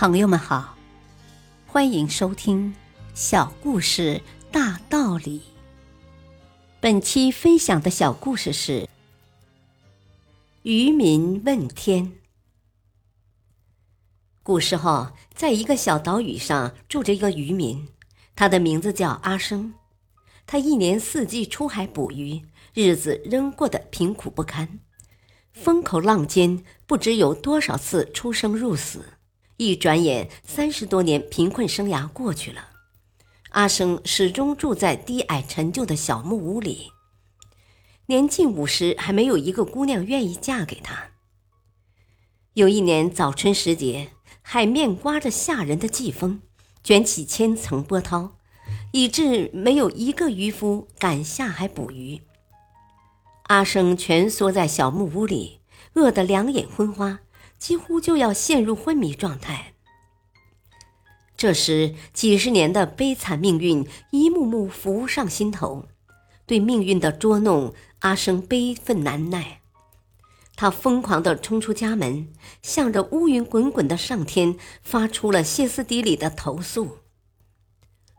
朋友们好，欢迎收听《小故事大道理》。本期分享的小故事是《渔民问天》。古时候，在一个小岛屿上住着一个渔民，他的名字叫阿生。他一年四季出海捕鱼，日子仍过得贫苦不堪。风口浪尖，不知有多少次出生入死。一转眼，三十多年贫困生涯过去了，阿生始终住在低矮陈旧的小木屋里。年近五十，还没有一个姑娘愿意嫁给他。有一年早春时节，海面刮着吓人的季风，卷起千层波涛，以致没有一个渔夫敢下海捕鱼。阿生蜷缩在小木屋里，饿得两眼昏花。几乎就要陷入昏迷状态。这时，几十年的悲惨命运一幕幕浮上心头，对命运的捉弄，阿生悲愤难耐。他疯狂地冲出家门，向着乌云滚滚的上天发出了歇斯底里的投诉：“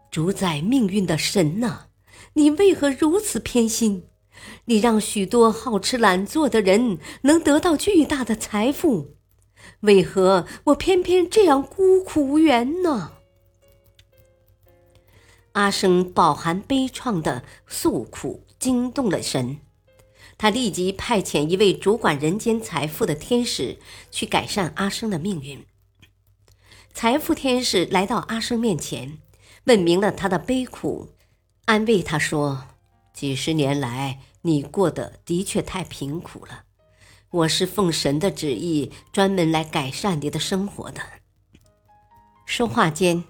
主宰命运的神呐，你为何如此偏心？你让许多好吃懒做的人能得到巨大的财富。”为何我偏偏这样孤苦无援呢？阿生饱含悲怆的诉苦惊动了神，他立即派遣一位主管人间财富的天使去改善阿生的命运。财富天使来到阿生面前，问明了他的悲苦，安慰他说：“几十年来，你过得的确太贫苦了。”我是奉神的旨意，专门来改善你的生活的。说话间，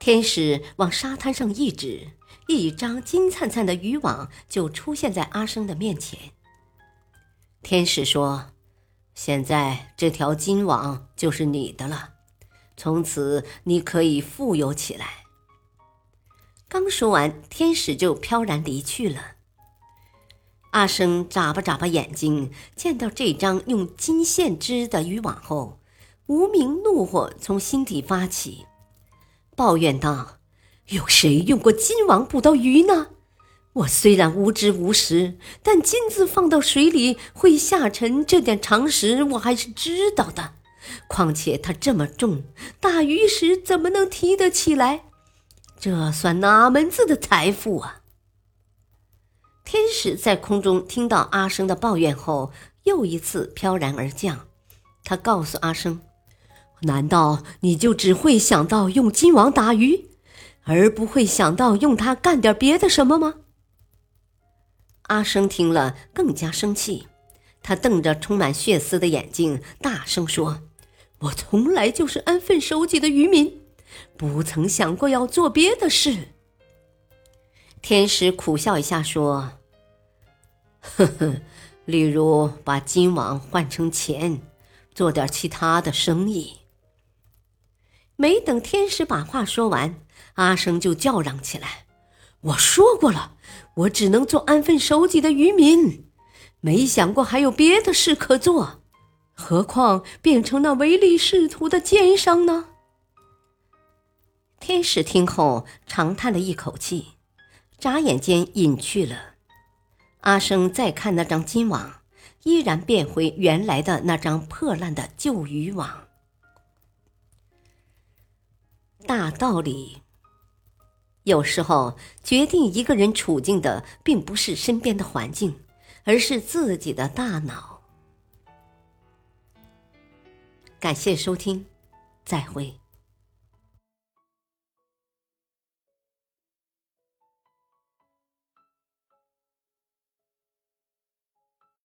天使往沙滩上一指，一张金灿灿的渔网就出现在阿生的面前。天使说：“现在这条金网就是你的了，从此你可以富有起来。”刚说完，天使就飘然离去了。阿生眨巴眨巴眼睛，见到这张用金线织的渔网后，无名怒火从心底发起，抱怨道：“有谁用过金网捕到鱼呢？我虽然无知无识，但金子放到水里会下沉这点常识我还是知道的。况且它这么重，打鱼时怎么能提得起来？这算哪门子的财富啊？”天使在空中听到阿生的抱怨后，又一次飘然而降。他告诉阿生：“难道你就只会想到用金网打鱼，而不会想到用它干点别的什么吗？”阿生听了更加生气，他瞪着充满血丝的眼睛，大声说：“我从来就是安分守己的渔民，不曾想过要做别的事。”天使苦笑一下说：“呵呵，例如把金网换成钱，做点其他的生意。”没等天使把话说完，阿生就叫嚷起来：“我说过了，我只能做安分守己的渔民，没想过还有别的事可做，何况变成那唯利是图的奸商呢？”天使听后长叹了一口气。眨眼间隐去了。阿生再看那张金网，依然变回原来的那张破烂的旧渔网。大道理，有时候决定一个人处境的，并不是身边的环境，而是自己的大脑。感谢收听，再会。